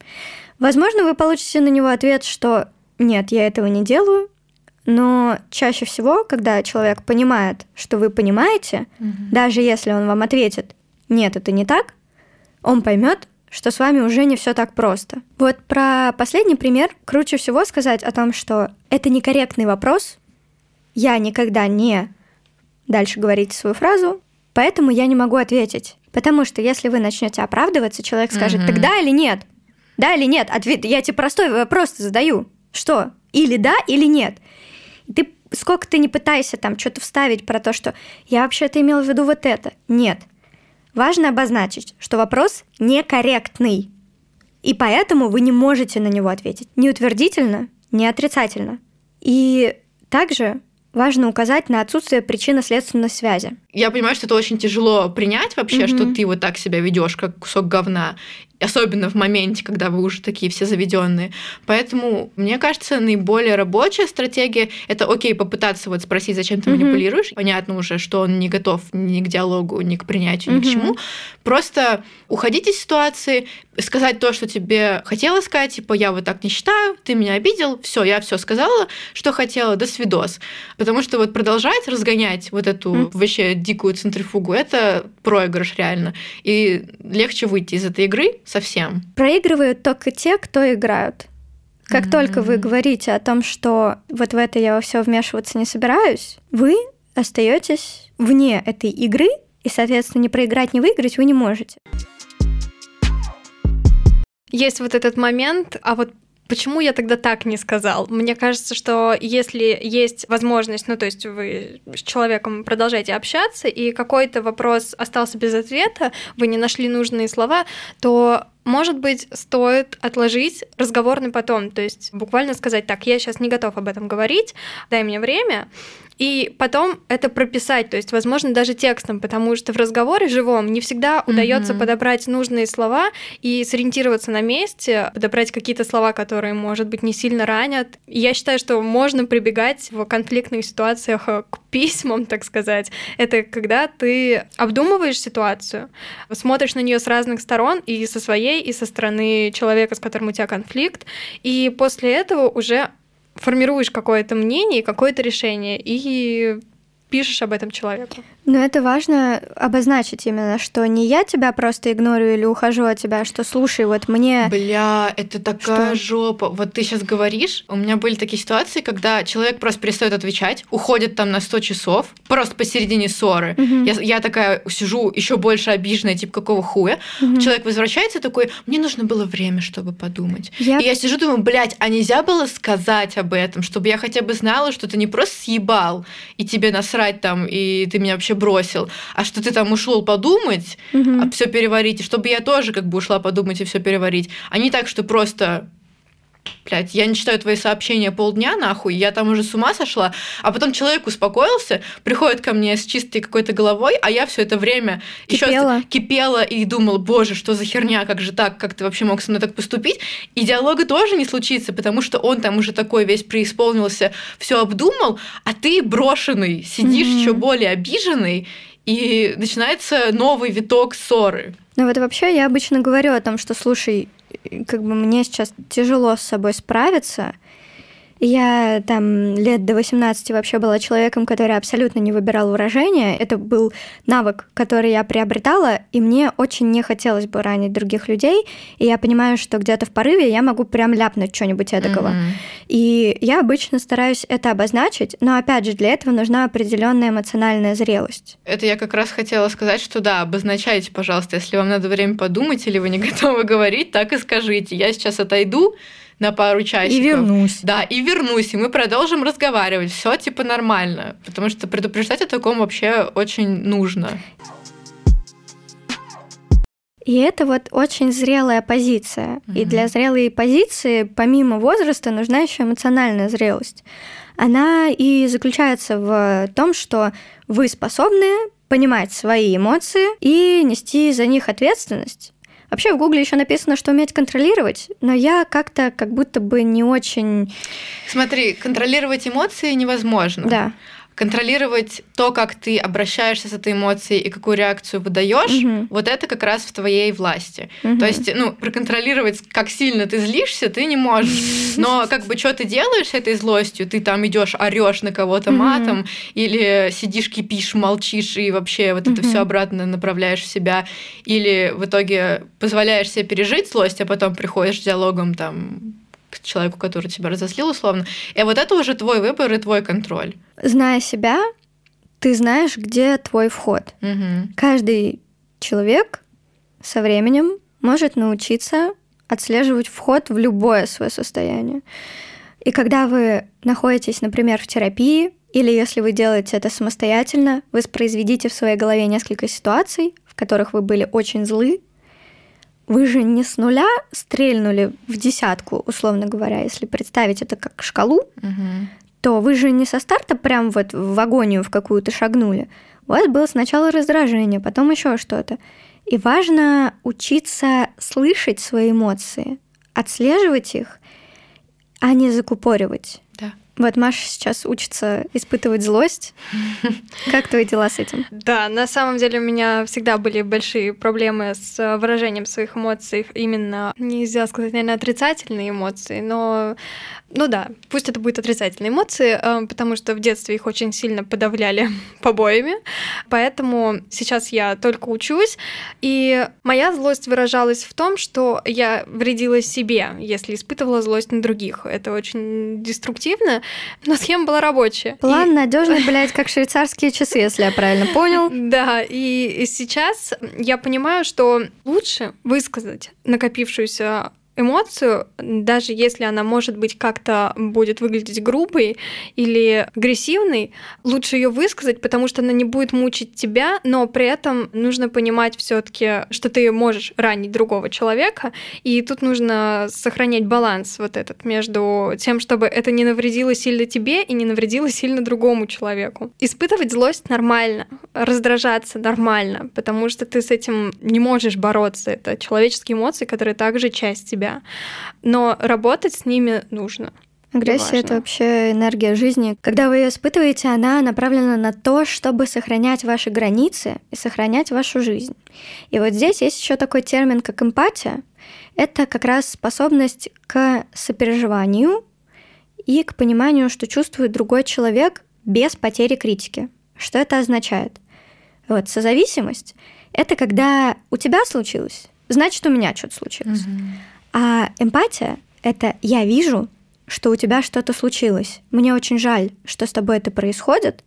S2: Возможно, вы получите на него ответ, что нет, я этого не делаю, но чаще всего, когда человек понимает, что вы понимаете, угу. даже если он вам ответит, нет, это не так, он поймет, что с вами уже не все так просто. Вот про последний пример круче всего сказать о том, что это некорректный вопрос. Я никогда не дальше говорить свою фразу, поэтому я не могу ответить. Потому что если вы начнете оправдываться, человек скажет, mm-hmm. так да или нет? Да или нет? Ответ, я тебе простой вопрос задаю. Что? Или да, или нет? Ты сколько ты не пытаешься там что-то вставить про то, что я вообще-то имел в виду вот это. Нет. Важно обозначить, что вопрос некорректный, и поэтому вы не можете на него ответить ни утвердительно, ни отрицательно. И также важно указать на отсутствие причинно-следственной связи.
S1: Я понимаю, что это очень тяжело принять вообще, mm-hmm. что ты вот так себя ведешь, как кусок говна особенно в моменте, когда вы уже такие все заведенные. Поэтому, мне кажется, наиболее рабочая стратегия — это, окей, попытаться вот спросить, зачем ты mm-hmm. манипулируешь. Понятно уже, что он не готов ни к диалогу, ни к принятию, mm-hmm. ни к чему. Просто уходить из ситуации, сказать то, что тебе хотела сказать, типа, я вот так не считаю, ты меня обидел, все, я все сказала, что хотела, до свидос. Потому что вот продолжать разгонять вот эту mm-hmm. вообще дикую центрифугу, это проигрыш реально. И легче выйти из этой игры, совсем.
S2: Проигрывают только те, кто играют. Как mm-hmm. только вы говорите о том, что вот в это я во все вмешиваться не собираюсь, вы остаетесь вне этой игры, и, соответственно, не проиграть, не выиграть вы не можете.
S4: Есть вот этот момент, а вот Почему я тогда так не сказал? Мне кажется, что если есть возможность, ну то есть вы с человеком продолжаете общаться, и какой-то вопрос остался без ответа, вы не нашли нужные слова, то может быть, стоит отложить разговор на потом, то есть буквально сказать так, я сейчас не готов об этом говорить, дай мне время, и потом это прописать, то есть, возможно, даже текстом, потому что в разговоре живом не всегда удается mm-hmm. подобрать нужные слова и сориентироваться на месте, подобрать какие-то слова, которые, может быть, не сильно ранят. И я считаю, что можно прибегать в конфликтных ситуациях э, к письмам, так сказать. Это когда ты обдумываешь ситуацию, смотришь на нее с разных сторон, и со своей, и со стороны человека, с которым у тебя конфликт, и после этого уже формируешь какое-то мнение, какое-то решение и пишешь об этом человеку.
S2: Но это важно обозначить именно, что не я тебя просто игнорю или ухожу от тебя, что слушай, вот мне...
S1: Бля, это такая что? жопа. Вот ты сейчас говоришь, у меня были такие ситуации, когда человек просто перестает отвечать, уходит там на 100 часов, просто посередине ссоры. Угу. Я, я такая сижу еще больше обиженная, типа какого хуя. Угу. Человек возвращается такой, мне нужно было время, чтобы подумать. Я... И я сижу, думаю, блядь, а нельзя было сказать об этом, чтобы я хотя бы знала, что ты не просто съебал, и тебе насрать там, и ты меня вообще бросил, а что ты там ушел подумать, угу. а все переварить, и чтобы я тоже как бы ушла подумать и все переварить, а не так, что просто блядь, я не читаю твои сообщения полдня, нахуй, я там уже с ума сошла, а потом человек успокоился, приходит ко мне с чистой какой-то головой, а я все это время
S2: кипела.
S1: еще кипела и думала, боже, что за херня, как же так, как ты вообще мог со мной так поступить, и диалога тоже не случится, потому что он там уже такой весь преисполнился, все обдумал, а ты брошенный, сидишь mm-hmm. еще более обиженный, и начинается новый виток ссоры.
S2: Ну вот вообще я обычно говорю о том, что, слушай, как бы мне сейчас тяжело с собой справиться, я там лет до 18 вообще была человеком, который абсолютно не выбирал выражения. Это был навык, который я приобретала, и мне очень не хотелось бы ранить других людей. И я понимаю, что где-то в порыве я могу прям ляпнуть что-нибудь эдакого. Mm-hmm. И я обычно стараюсь это обозначить, но опять же, для этого нужна определенная эмоциональная зрелость.
S1: Это я как раз хотела сказать, что да, обозначайте, пожалуйста, если вам надо время подумать или вы не готовы говорить, так и скажите. Я сейчас отойду, на пару часиков.
S2: И вернусь.
S1: Да, и вернусь, и мы продолжим разговаривать. Все типа нормально. Потому что предупреждать о таком вообще очень нужно.
S2: И это вот очень зрелая позиция. Mm-hmm. И для зрелой позиции, помимо возраста, нужна еще эмоциональная зрелость. Она и заключается в том, что вы способны понимать свои эмоции и нести за них ответственность. Вообще в Гугле еще написано, что уметь контролировать, но я как-то как будто бы не очень...
S1: Смотри, контролировать эмоции невозможно.
S2: Да
S1: контролировать то, как ты обращаешься с этой эмоцией и какую реакцию выдаешь, угу. вот это как раз в твоей власти. Угу. То есть, ну, проконтролировать, как сильно ты злишься, ты не можешь. Но как бы что ты делаешь с этой злостью? Ты там идешь, орешь на кого-то угу. матом, или сидишь, кипишь, молчишь и вообще вот это все обратно направляешь в себя, или в итоге позволяешь себе пережить злость, а потом приходишь с диалогом там к человеку, который тебя разослил условно. И вот это уже твой выбор и твой контроль.
S2: Зная себя, ты знаешь, где твой вход.
S1: Угу.
S2: Каждый человек со временем может научиться отслеживать вход в любое свое состояние. И когда вы находитесь, например, в терапии, или если вы делаете это самостоятельно, воспроизведите в своей голове несколько ситуаций, в которых вы были очень злы, вы же не с нуля стрельнули в десятку, условно говоря, если представить это как шкалу,
S1: угу.
S2: то вы же не со старта прям вот в агонию в какую-то шагнули. У вас было сначала раздражение, потом еще что-то. И важно учиться слышать свои эмоции, отслеживать их, а не закупоривать. Вот Маша сейчас учится испытывать злость. Как твои дела с этим?
S4: Да, на самом деле у меня всегда были большие проблемы с выражением своих эмоций. Именно, нельзя сказать, наверное, отрицательные эмоции, но ну да, пусть это будут отрицательные эмоции, э, потому что в детстве их очень сильно подавляли побоями. Поэтому сейчас я только учусь. И моя злость выражалась в том, что я вредила себе, если испытывала злость на других. Это очень деструктивно, но схема была рабочая.
S2: План и... надежный, блядь, как швейцарские часы, если я правильно понял.
S4: Да, и сейчас я понимаю, что лучше высказать накопившуюся эмоцию, даже если она может быть как-то будет выглядеть грубой или агрессивной, лучше ее высказать, потому что она не будет мучить тебя, но при этом нужно понимать все-таки, что ты можешь ранить другого человека, и тут нужно сохранять баланс вот этот между тем, чтобы это не навредило сильно тебе и не навредило сильно другому человеку. Испытывать злость нормально, раздражаться нормально, потому что ты с этим не можешь бороться. Это человеческие эмоции, которые также часть тебя себя. Но работать с ними нужно.
S2: Агрессия — это вообще энергия жизни. Когда вы ее испытываете, она направлена на то, чтобы сохранять ваши границы и сохранять вашу жизнь. И вот здесь есть еще такой термин, как эмпатия. Это как раз способность к сопереживанию и к пониманию, что чувствует другой человек без потери критики. Что это означает? Вот, созависимость — это когда у тебя случилось, значит, у меня что-то случилось. Угу. А эмпатия — это я вижу, что у тебя что-то случилось. Мне очень жаль, что с тобой это происходит,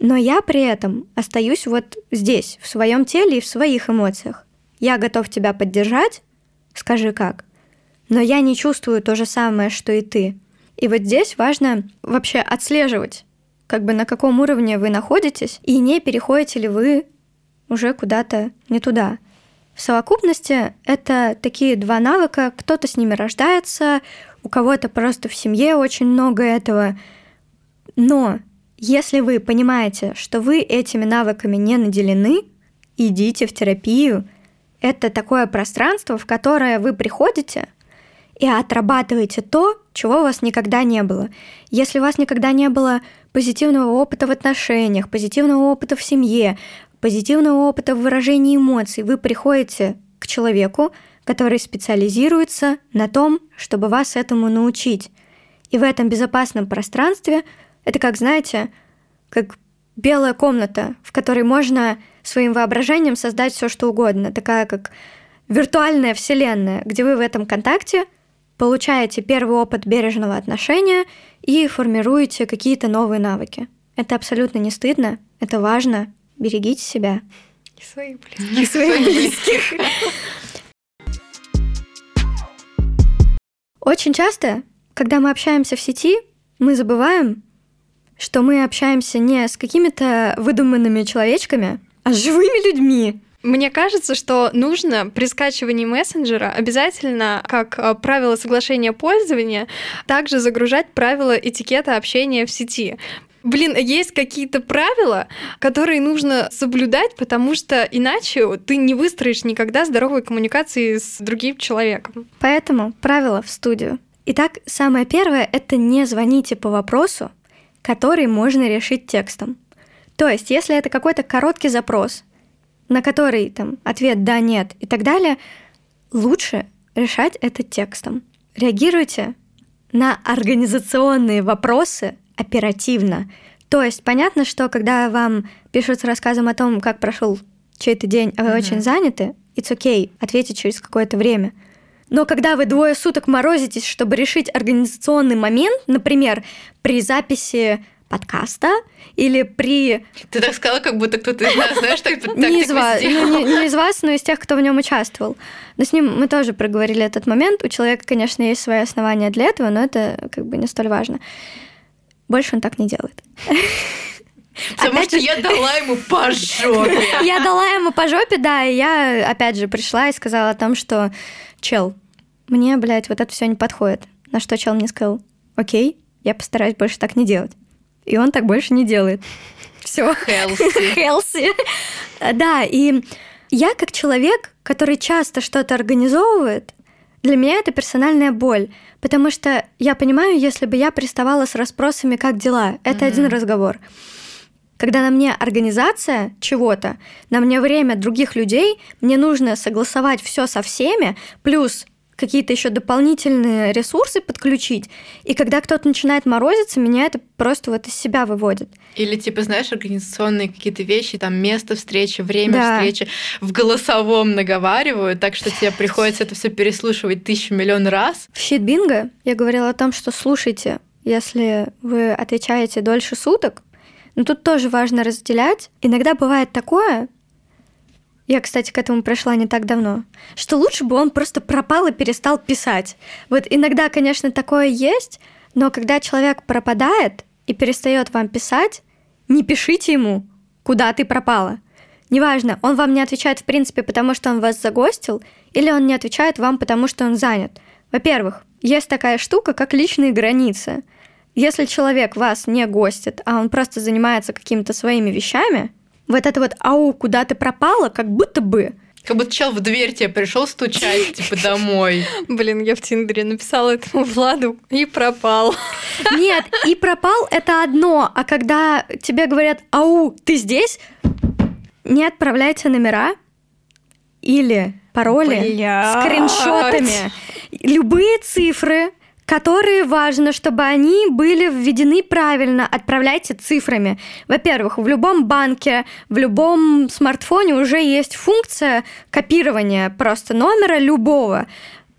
S2: но я при этом остаюсь вот здесь, в своем теле и в своих эмоциях. Я готов тебя поддержать, скажи как, но я не чувствую то же самое, что и ты. И вот здесь важно вообще отслеживать, как бы на каком уровне вы находитесь, и не переходите ли вы уже куда-то не туда. В совокупности это такие два навыка, кто-то с ними рождается, у кого-то просто в семье очень много этого. Но если вы понимаете, что вы этими навыками не наделены, идите в терапию. Это такое пространство, в которое вы приходите и отрабатываете то, чего у вас никогда не было. Если у вас никогда не было позитивного опыта в отношениях, позитивного опыта в семье, позитивного опыта в выражении эмоций, вы приходите к человеку, который специализируется на том, чтобы вас этому научить. И в этом безопасном пространстве это как, знаете, как белая комната, в которой можно своим воображением создать все, что угодно. Такая как виртуальная вселенная, где вы в этом контакте получаете первый опыт бережного отношения и формируете какие-то новые навыки. Это абсолютно не стыдно, это важно. Берегите себя.
S4: И своих близких. И своих близких.
S2: Очень часто, когда мы общаемся в сети, мы забываем, что мы общаемся не с какими-то выдуманными человечками, а с живыми людьми.
S4: Мне кажется, что нужно при скачивании мессенджера обязательно, как э, правило соглашения пользования, также загружать правила этикета общения в сети. Блин, есть какие-то правила, которые нужно соблюдать, потому что иначе ты не выстроишь никогда здоровой коммуникации с другим человеком.
S2: Поэтому правила в студию. Итак, самое первое — это не звоните по вопросу, который можно решить текстом. То есть, если это какой-то короткий запрос, на который там ответ «да», «нет» и так далее, лучше решать это текстом. Реагируйте на организационные вопросы оперативно. То есть понятно, что когда вам пишут с рассказом о том, как прошел чей-то день, а вы mm-hmm. очень заняты, it's okay, ответить через какое-то время. Но когда вы двое суток морозитесь, чтобы решить организационный момент, например, при записи подкаста или при...
S1: Ты так сказала, как будто кто-то из нас, знаешь, так, так
S2: не, из вас, ну, не, не из вас, но из тех, кто в нем участвовал. Но с ним мы тоже проговорили этот момент. У человека, конечно, есть свои основания для этого, но это как бы не столь важно. Больше он так не делает.
S1: Потому опять что же... я дала ему по жопе.
S2: Я дала ему по жопе, да, и я опять же пришла и сказала о том, что чел, мне, блядь, вот это все не подходит. На что чел мне сказал, окей, я постараюсь больше так не делать. И он так больше не делает. Все.
S1: Хелси.
S2: Хелси. Да, и я как человек, который часто что-то организовывает, для меня это персональная боль, потому что я понимаю, если бы я приставала с расспросами «как дела?», это mm-hmm. один разговор. Когда на мне организация чего-то, на мне время других людей, мне нужно согласовать все со всеми, плюс какие-то еще дополнительные ресурсы подключить. И когда кто-то начинает морозиться, меня это просто вот из себя выводит.
S1: Или типа, знаешь, организационные какие-то вещи, там место встречи, время да. встречи в голосовом наговаривают, так что тебе приходится это все переслушивать тысячу миллион раз.
S2: В щит-бинго я говорила о том, что слушайте, если вы отвечаете дольше суток, но тут тоже важно разделять. Иногда бывает такое, я, кстати, к этому пришла не так давно. Что лучше бы он просто пропал и перестал писать. Вот иногда, конечно, такое есть, но когда человек пропадает и перестает вам писать, не пишите ему, куда ты пропала. Неважно, он вам не отвечает в принципе, потому что он вас загостил, или он не отвечает вам, потому что он занят. Во-первых, есть такая штука, как личные границы. Если человек вас не гостит, а он просто занимается какими-то своими вещами, вот это вот «ау, куда ты пропала?» как будто бы
S1: как будто чел в дверь тебе пришел стучать, типа, домой.
S4: Блин, я в Тиндере написала этому Владу и пропал.
S2: Нет, и пропал — это одно, а когда тебе говорят «Ау, ты здесь?», не отправляйте номера или пароли
S4: Блядь.
S2: скриншотами. Любые цифры, которые важно, чтобы они были введены правильно. Отправляйте цифрами. Во-первых, в любом банке, в любом смартфоне уже есть функция копирования просто номера любого.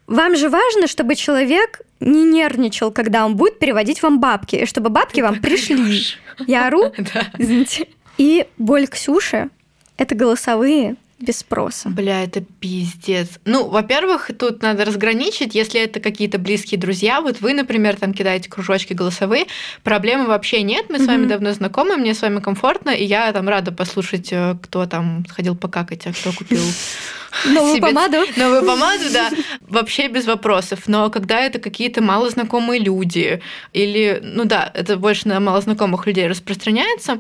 S2: Вам же важно, чтобы человек не нервничал, когда он будет переводить вам бабки, и чтобы бабки Ты вам пришли. Я ору? Да. Извините. И боль Ксюши — это голосовые без спроса.
S1: Бля, это пиздец. Ну, во-первых, тут надо разграничить, если это какие-то близкие друзья, вот вы, например, там кидаете кружочки голосовые, проблемы вообще нет, мы с вами mm-hmm. давно знакомы, мне с вами комфортно, и я там рада послушать, э, кто там сходил покакать, а кто купил
S2: Новую себе... помаду?
S1: Новую помаду, да. Вообще без вопросов. Но когда это какие-то малознакомые люди, или, ну да, это больше на малознакомых людей распространяется,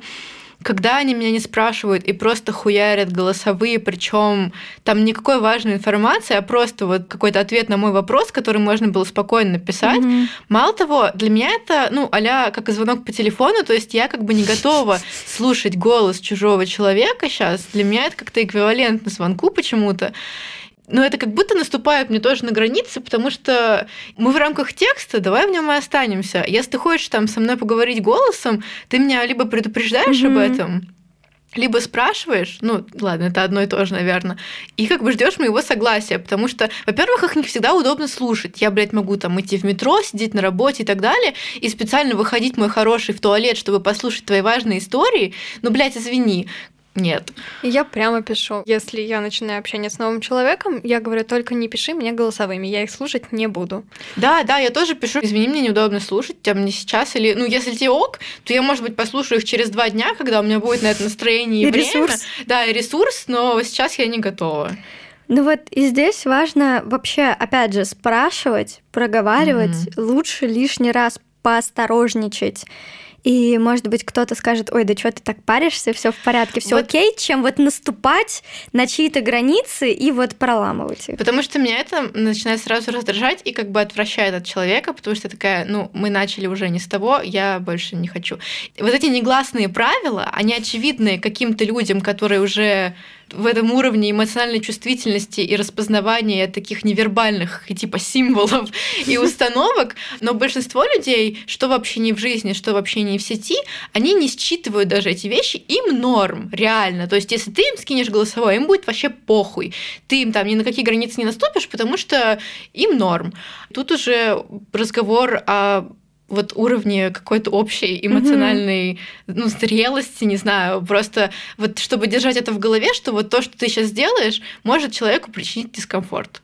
S1: когда они меня не спрашивают и просто хуярят голосовые, причем там никакой важной информации, а просто вот какой-то ответ на мой вопрос, который можно было спокойно написать. Mm-hmm. Мало того, для меня это, ну, а как звонок по телефону, то есть я как бы не готова слушать голос чужого человека сейчас. Для меня это как-то эквивалентно звонку почему-то но это как будто наступает мне тоже на границе, потому что мы в рамках текста, давай в нем и останемся. Если ты хочешь там со мной поговорить голосом, ты меня либо предупреждаешь mm-hmm. об этом, либо спрашиваешь, ну ладно, это одно и то же, наверное, и как бы ждешь моего согласия, потому что, во-первых, их не всегда удобно слушать. Я, блядь, могу там идти в метро, сидеть на работе и так далее, и специально выходить, мой хороший, в туалет, чтобы послушать твои важные истории. Ну, блядь, извини, нет.
S4: Я прямо пишу. Если я начинаю общение с новым человеком, я говорю, только не пиши мне голосовыми, я их слушать не буду.
S1: Да, да, я тоже пишу. Извини, мне неудобно слушать тебя мне сейчас. Или, ну, если тебе ок, то я, может быть, послушаю их через два дня, когда у меня будет на это настроение и, и время. Ресурс. Да, и ресурс, но сейчас я не готова.
S2: Ну вот и здесь важно вообще, опять же, спрашивать, проговаривать, mm-hmm. лучше лишний раз поосторожничать и, может быть, кто-то скажет, ой, да что ты так паришься, все в порядке, все вот. окей, чем вот наступать на чьи-то границы и вот проламывать их.
S1: Потому что меня это начинает сразу раздражать и как бы отвращает от человека, потому что такая, ну, мы начали уже не с того, я больше не хочу. Вот эти негласные правила, они очевидны каким-то людям, которые уже в этом уровне эмоциональной чувствительности и распознавания таких невербальных типа символов и установок, но большинство людей, что вообще не в жизни, что вообще не в сети, они не считывают даже эти вещи, им норм, реально. То есть, если ты им скинешь голосовое, им будет вообще похуй. Ты им там ни на какие границы не наступишь, потому что им норм. Тут уже разговор о вот уровне какой-то общей эмоциональной, mm-hmm. ну, зрелости, не знаю, просто вот чтобы держать это в голове, что вот то, что ты сейчас делаешь, может человеку причинить дискомфорт.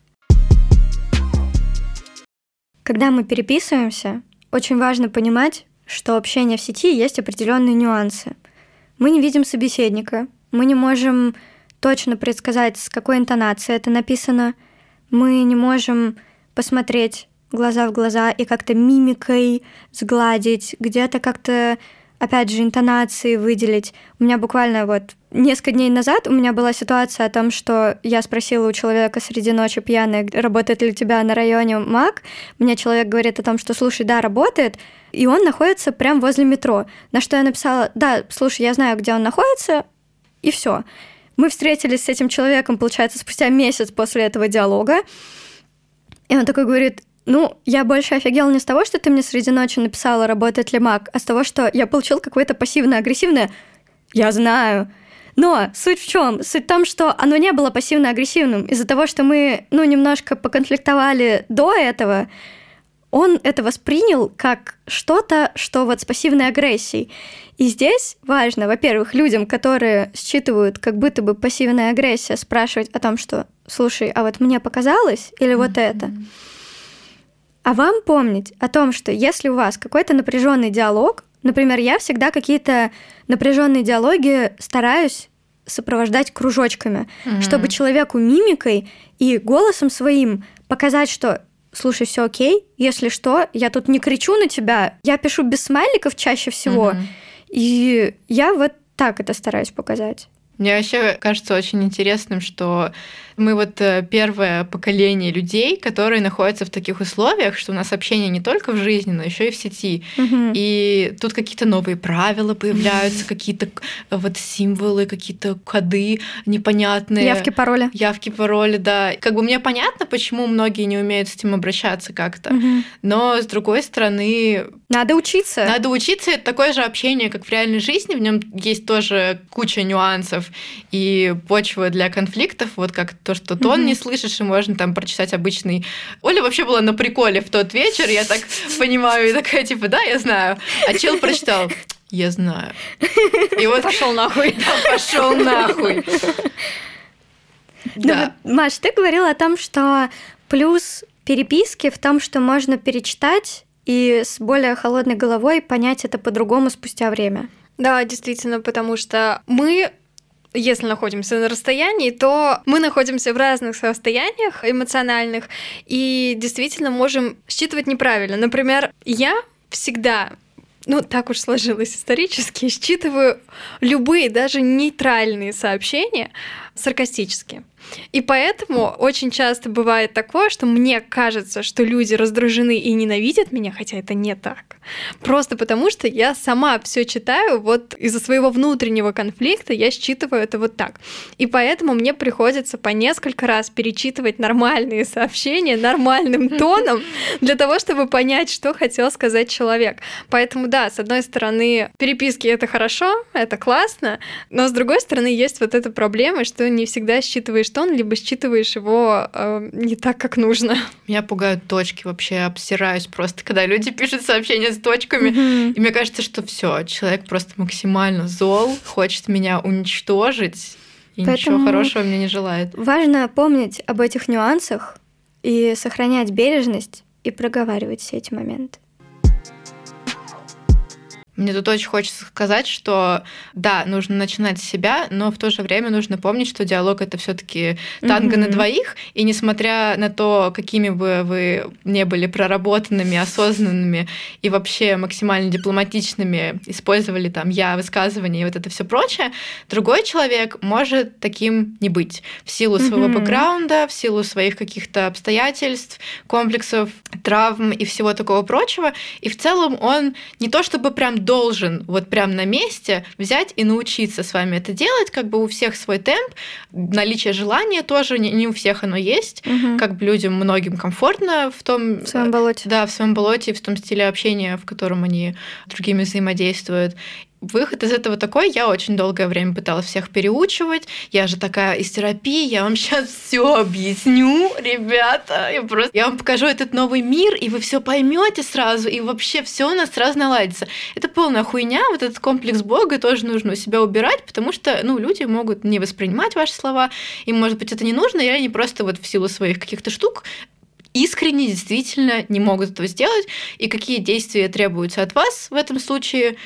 S2: Когда мы переписываемся, очень важно понимать, что общение в сети есть определенные нюансы. Мы не видим собеседника, мы не можем точно предсказать, с какой интонацией это написано, мы не можем посмотреть глаза в глаза и как-то мимикой сгладить, где-то как-то опять же, интонации выделить. У меня буквально вот несколько дней назад у меня была ситуация о том, что я спросила у человека среди ночи пьяной, работает ли у тебя на районе МАК. Мне человек говорит о том, что, слушай, да, работает, и он находится прямо возле метро. На что я написала, да, слушай, я знаю, где он находится, и все. Мы встретились с этим человеком, получается, спустя месяц после этого диалога. И он такой говорит, ну, я больше офигела не с того, что ты мне среди ночи написала, работает ли маг, а с того, что я получил какое-то пассивно-агрессивное «я знаю». Но суть в чем? Суть в том, что оно не было пассивно-агрессивным. Из-за того, что мы, ну, немножко поконфликтовали до этого, он это воспринял как что-то, что вот с пассивной агрессией. И здесь важно, во-первых, людям, которые считывают как будто бы пассивная агрессия, спрашивать о том, что, слушай, а вот мне показалось или вот mm-hmm. это. А вам помнить о том, что если у вас какой-то напряженный диалог, например, я всегда какие-то напряженные диалоги стараюсь сопровождать кружочками, mm-hmm. чтобы человеку мимикой и голосом своим показать, что слушай, все окей, если что, я тут не кричу на тебя, я пишу без смайликов чаще всего, mm-hmm. и я вот так это стараюсь показать.
S1: Мне вообще кажется очень интересным, что мы вот э, первое поколение людей, которые находятся в таких условиях, что у нас общение не только в жизни, но еще и в сети. Угу. И тут какие-то новые правила появляются, какие-то вот символы, какие-то коды непонятные.
S2: Явки, пароли.
S1: Явки, пароли, да. Как бы мне понятно, почему многие не умеют с этим обращаться как-то. Угу. Но с другой стороны...
S2: Надо учиться.
S1: Надо учиться. Это такое же общение, как в реальной жизни. В нем есть тоже куча нюансов и почва для конфликтов, вот как то, что тон mm-hmm. не слышишь, и можно там прочитать обычный... Оля вообще была на приколе в тот вечер, я так понимаю, и такая, типа, да, я знаю. А чел прочитал, я знаю.
S4: И вот пошел нахуй.
S1: Да, пошел нахуй.
S2: Ну да. Маш, ты говорила о том, что плюс переписки в том, что можно перечитать и с более холодной головой понять это по-другому спустя время.
S4: Да, действительно, потому что мы если находимся на расстоянии, то мы находимся в разных состояниях эмоциональных и действительно можем считывать неправильно. Например, я всегда ну, так уж сложилось исторически, считываю любые, даже нейтральные сообщения саркастически. И поэтому очень часто бывает такое, что мне кажется, что люди раздражены и ненавидят меня, хотя это не так. Просто потому, что я сама все читаю, вот из-за своего внутреннего конфликта я считываю это вот так. И поэтому мне приходится по несколько раз перечитывать нормальные сообщения нормальным тоном для того, чтобы понять, что хотел сказать человек. Поэтому да, с одной стороны, переписки это хорошо, это классно, но с другой стороны, есть вот эта проблема, что не всегда считываешь тон, либо считываешь его э, не так, как нужно.
S1: Меня пугают точки вообще, обсираюсь просто, когда люди пишут сообщения с точками. Mm-hmm. И мне кажется, что все, человек просто максимально зол, хочет меня уничтожить, и Поэтому ничего хорошего мне не желает.
S2: Важно помнить об этих нюансах и сохранять бережность и проговаривать все эти моменты.
S1: Мне тут очень хочется сказать, что да, нужно начинать с себя, но в то же время нужно помнить, что диалог это все-таки танго mm-hmm. на двоих, и несмотря на то, какими бы вы не были проработанными, осознанными и вообще максимально дипломатичными, использовали там я, высказывания и вот это все прочее, другой человек может таким не быть в силу своего mm-hmm. бэкграунда, в силу своих каких-то обстоятельств, комплексов, травм и всего такого прочего, и в целом он не то чтобы прям должен вот прям на месте взять и научиться с вами это делать. Как бы у всех свой темп, наличие желания тоже не, не у всех оно есть. Угу. Как бы людям многим комфортно в том...
S2: В своем болоте.
S1: Да, в своем болоте, в том стиле общения, в котором они другими взаимодействуют выход из этого такой, я очень долгое время пыталась всех переучивать. Я же такая из терапии, я вам сейчас все объясню, ребята. Я просто я вам покажу этот новый мир, и вы все поймете сразу, и вообще все у нас сразу наладится. Это полная хуйня, вот этот комплекс Бога тоже нужно у себя убирать, потому что ну, люди могут не воспринимать ваши слова, им, может быть, это не нужно, и они просто вот в силу своих каких-то штук искренне действительно не могут этого сделать, и какие действия требуются от вас в этом случае,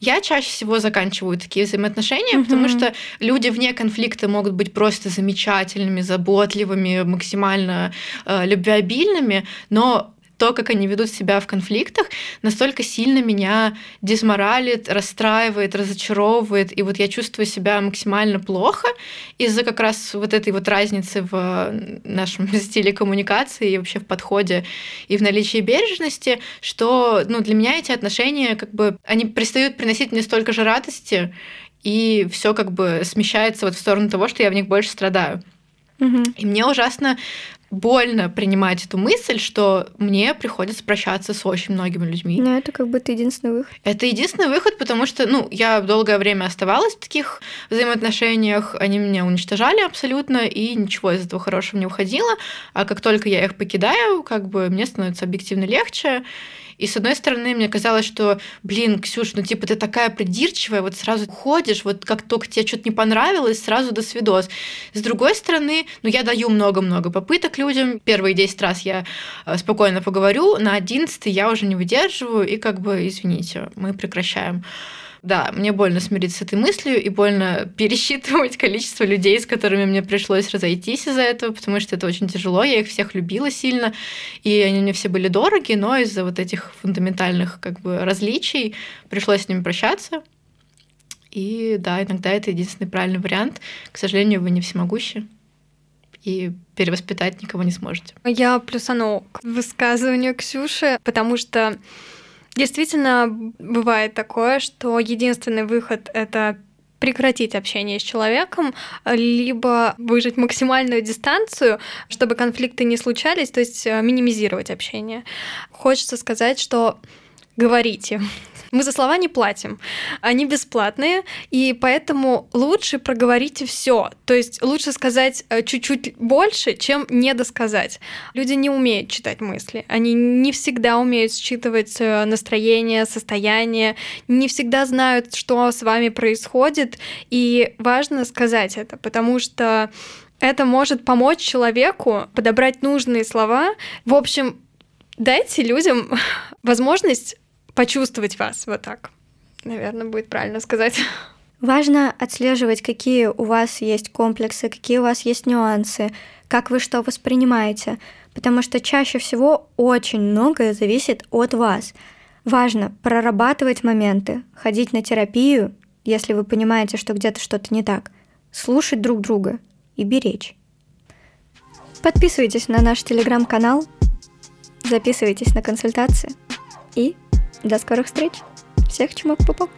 S1: я чаще всего заканчиваю такие взаимоотношения, угу. потому что люди вне конфликта могут быть просто замечательными, заботливыми, максимально э, любвеобильными, но то, как они ведут себя в конфликтах, настолько сильно меня дезморалит, расстраивает, разочаровывает. И вот я чувствую себя максимально плохо из-за как раз вот этой вот разницы в нашем стиле коммуникации и вообще в подходе и в наличии бережности, что ну, для меня эти отношения как бы они перестают приносить мне столько же радости, и все как бы смещается вот в сторону того, что я в них больше страдаю. Угу. И мне ужасно больно принимать эту мысль, что мне приходится прощаться с очень многими людьми.
S2: Но это как бы это единственный выход.
S1: Это единственный выход, потому что, ну, я долгое время оставалась в таких взаимоотношениях, они меня уничтожали абсолютно, и ничего из этого хорошего не уходило. А как только я их покидаю, как бы мне становится объективно легче. И с одной стороны, мне казалось, что, блин, Ксюш, ну типа ты такая придирчивая, вот сразу уходишь, вот как только тебе что-то не понравилось, сразу до свидос. С другой стороны, ну я даю много-много попыток людям. Первые 10 раз я э, спокойно поговорю, на 11 я уже не выдерживаю, и как бы, извините, мы прекращаем. Да, мне больно смириться с этой мыслью и больно пересчитывать количество людей, с которыми мне пришлось разойтись из-за этого, потому что это очень тяжело. Я их всех любила сильно, и они мне все были дороги, но из-за вот этих фундаментальных как бы различий пришлось с ними прощаться. И да, иногда это единственный правильный вариант. К сожалению, вы не всемогущи и перевоспитать никого не сможете.
S4: Я плюсану к высказыванию Ксюши, потому что действительно бывает такое, что единственный выход — это прекратить общение с человеком, либо выжить максимальную дистанцию, чтобы конфликты не случались, то есть э, минимизировать общение. Хочется сказать, что говорите, мы за слова не платим, они бесплатные, и поэтому лучше проговорите все. То есть лучше сказать э, чуть-чуть больше, чем не досказать. Люди не умеют читать мысли, они не всегда умеют считывать э, настроение, состояние, не всегда знают, что с вами происходит, и важно сказать это, потому что это может помочь человеку подобрать нужные слова. В общем, дайте людям возможность почувствовать вас вот так. Наверное, будет правильно сказать.
S2: Важно отслеживать, какие у вас есть комплексы, какие у вас есть нюансы, как вы что воспринимаете, потому что чаще всего очень многое зависит от вас. Важно прорабатывать моменты, ходить на терапию, если вы понимаете, что где-то что-то не так, слушать друг друга и беречь. Подписывайтесь на наш телеграм-канал, записывайтесь на консультации и до скорых встреч. Всех чмок-пупок.